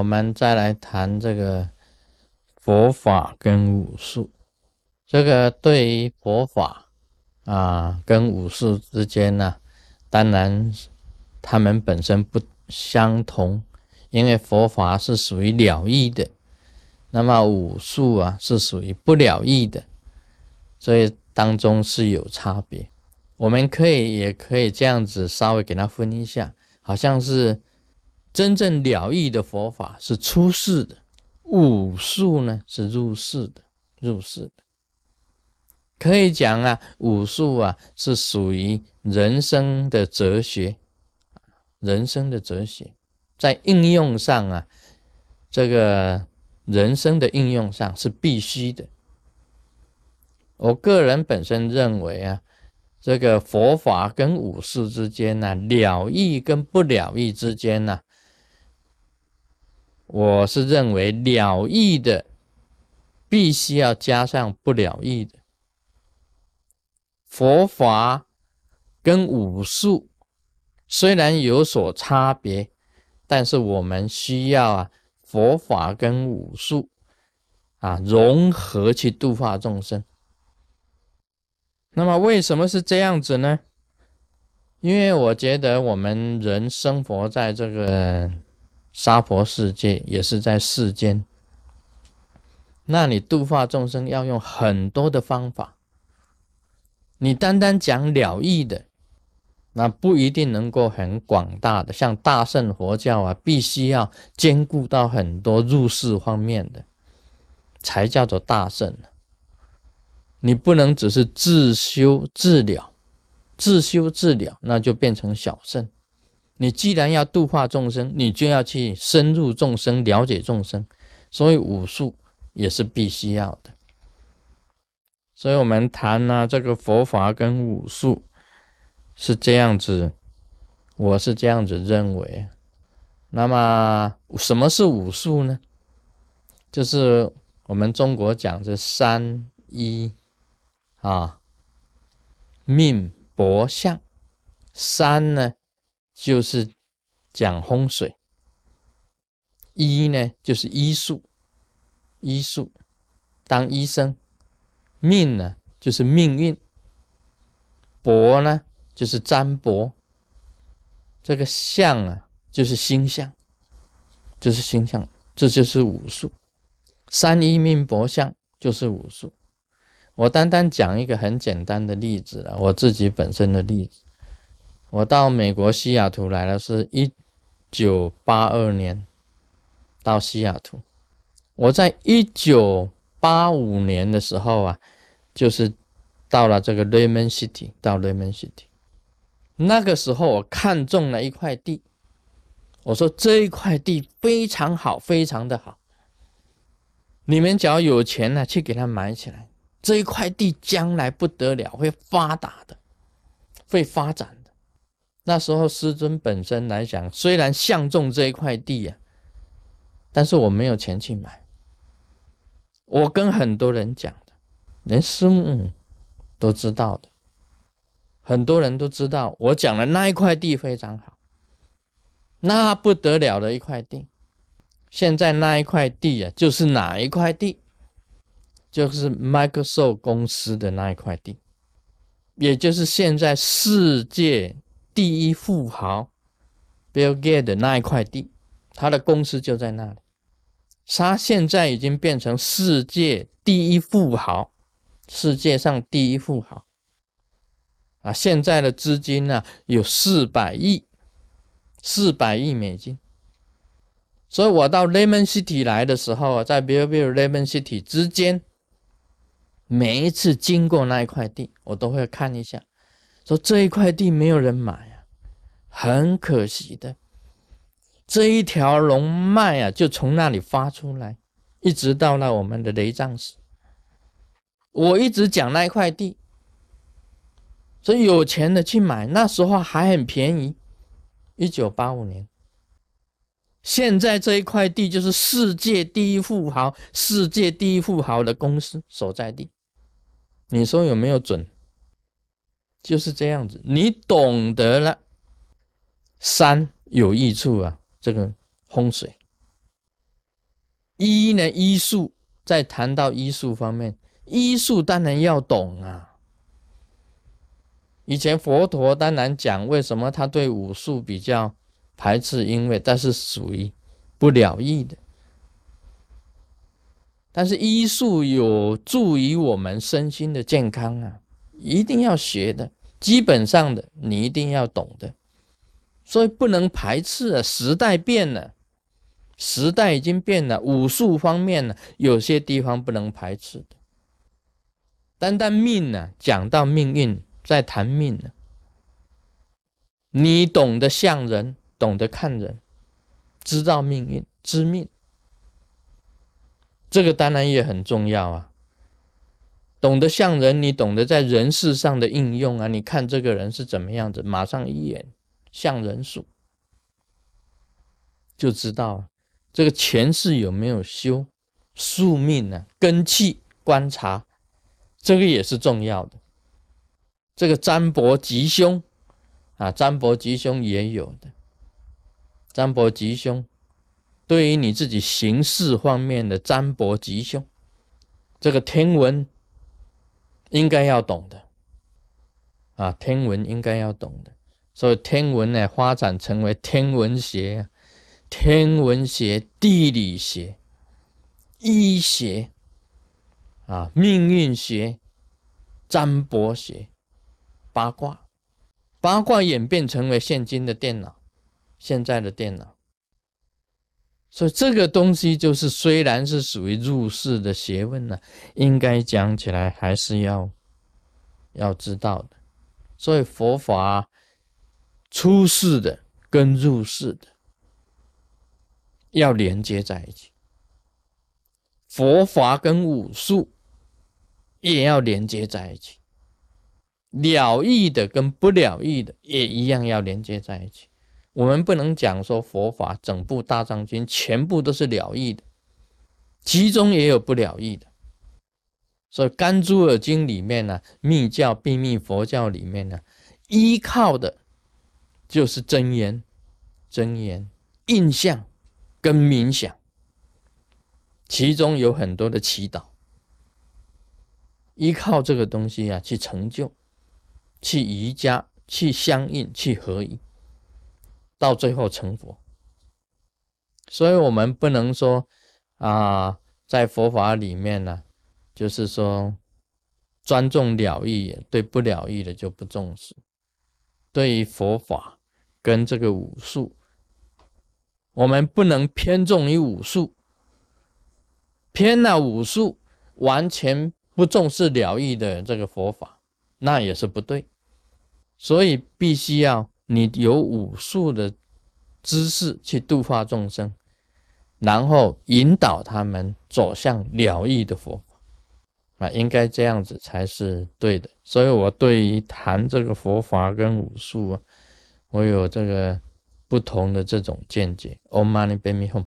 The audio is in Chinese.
我们再来谈这个佛法跟武术。这个对于佛法啊跟武术之间呢，当然他们本身不相同，因为佛法是属于了义的，那么武术啊是属于不了义的，所以当中是有差别。我们可以也可以这样子稍微给它分一下，好像是。真正了义的佛法是出世的，武术呢是入世的，入世的。可以讲啊，武术啊是属于人生的哲学，人生的哲学，在应用上啊，这个人生的应用上是必须的。我个人本身认为啊，这个佛法跟武术之间呢，了义跟不了义之间呢。我是认为了义的必须要加上不了义的佛法跟武术虽然有所差别，但是我们需要啊佛法跟武术啊融合去度化众生。那么为什么是这样子呢？因为我觉得我们人生活在这个。娑婆世界也是在世间，那你度化众生要用很多的方法。你单单讲了义的，那不一定能够很广大的。像大乘佛教啊，必须要兼顾到很多入世方面的，才叫做大圣。你不能只是自修自了，自修自了，那就变成小圣。你既然要度化众生，你就要去深入众生，了解众生，所以武术也是必须要的。所以我们谈呢，这个佛法跟武术是这样子，我是这样子认为。那么什么是武术呢？就是我们中国讲这三一啊，命搏相，三呢？就是讲风水，医呢就是医术，医术当医生，命呢就是命运，卜呢就是占卜，这个相啊就是星象，就是星象，这就是武术。三一命博相就是武术。我单单讲一个很简单的例子了，我自己本身的例子。我到美国西雅图来了，是一九八二年到西雅图。我在一九八五年的时候啊，就是到了这个 Raymond City，到 Raymond City。那个时候我看中了一块地，我说这一块地非常好，非常的好。你们只要有钱呢，去给他买起来。这一块地将来不得了，会发达的，会发展。那时候师尊本身来讲，虽然相中这一块地呀，但是我没有钱去买。我跟很多人讲的，连师母都知道的，很多人都知道我讲的那一块地非常好，那不得了的一块地。现在那一块地啊，就是哪一块地？就是 Microsoft 公司的那一块地，也就是现在世界。第一富豪 Bill Gates 的那一块地，他的公司就在那里。他现在已经变成世界第一富豪，世界上第一富豪啊！现在的资金呢有四百亿，四百亿美金。所以我到 Lemon City 来的时候啊，在 Bill Bill Lemon City 之间，每一次经过那一块地，我都会看一下。说这一块地没有人买啊，很可惜的。这一条龙脉啊，就从那里发出来，一直到了我们的雷藏寺。我一直讲那一块地，所以有钱的去买，那时候还很便宜。一九八五年，现在这一块地就是世界第一富豪、世界第一富豪的公司所在地。你说有没有准？就是这样子，你懂得了，山有益处啊，这个风水，医呢，医术在谈到医术方面，医术当然要懂啊。以前佛陀当然讲为什么他对武术比较排斥，因为但是属于不了义的。但是医术有助于我们身心的健康啊，一定要学的，基本上的你一定要懂的，所以不能排斥啊。时代变了，时代已经变了，武术方面呢，有些地方不能排斥的。单单命呢，讲到命运。在谈命呢，你懂得向人，懂得看人，知道命运，知命，这个当然也很重要啊。懂得像人，你懂得在人事上的应用啊。你看这个人是怎么样子，马上一眼像人术，就知道这个前世有没有修宿命呢？根气观察，这个也是重要的。这个占卜吉凶啊，占卜吉凶也有的。占卜吉凶，对于你自己行事方面的占卜吉凶，这个天文应该要懂的啊，天文应该要懂的。所以天文呢，发展成为天文学、天文学、地理学、医学啊、命运学、占卜学。八卦，八卦演变成为现今的电脑，现在的电脑。所以这个东西就是，虽然是属于入世的学问呢，应该讲起来还是要要知道的。所以佛法出世的跟入世的要连接在一起，佛法跟武术也要连接在一起。了义的跟不了义的也一样要连接在一起。我们不能讲说佛法整部大藏经全部都是了义的，其中也有不了义的。所以《甘珠尔经》里面呢，密教、秘密佛教里面呢，依靠的就是真言、真言、印象跟冥想，其中有很多的祈祷，依靠这个东西啊去成就。去瑜伽，去相应，去合一，到最后成佛。所以，我们不能说啊，在佛法里面呢，就是说专重了义，对不了义的就不重视。对于佛法跟这个武术，我们不能偏重于武术，偏了武术，完全不重视了义的这个佛法。那也是不对，所以必须要你有武术的知识去度化众生，然后引导他们走向了义的佛法啊，应该这样子才是对的。所以我对于谈这个佛法跟武术啊，我有这个不同的这种见解。Om Mani Padme Hum。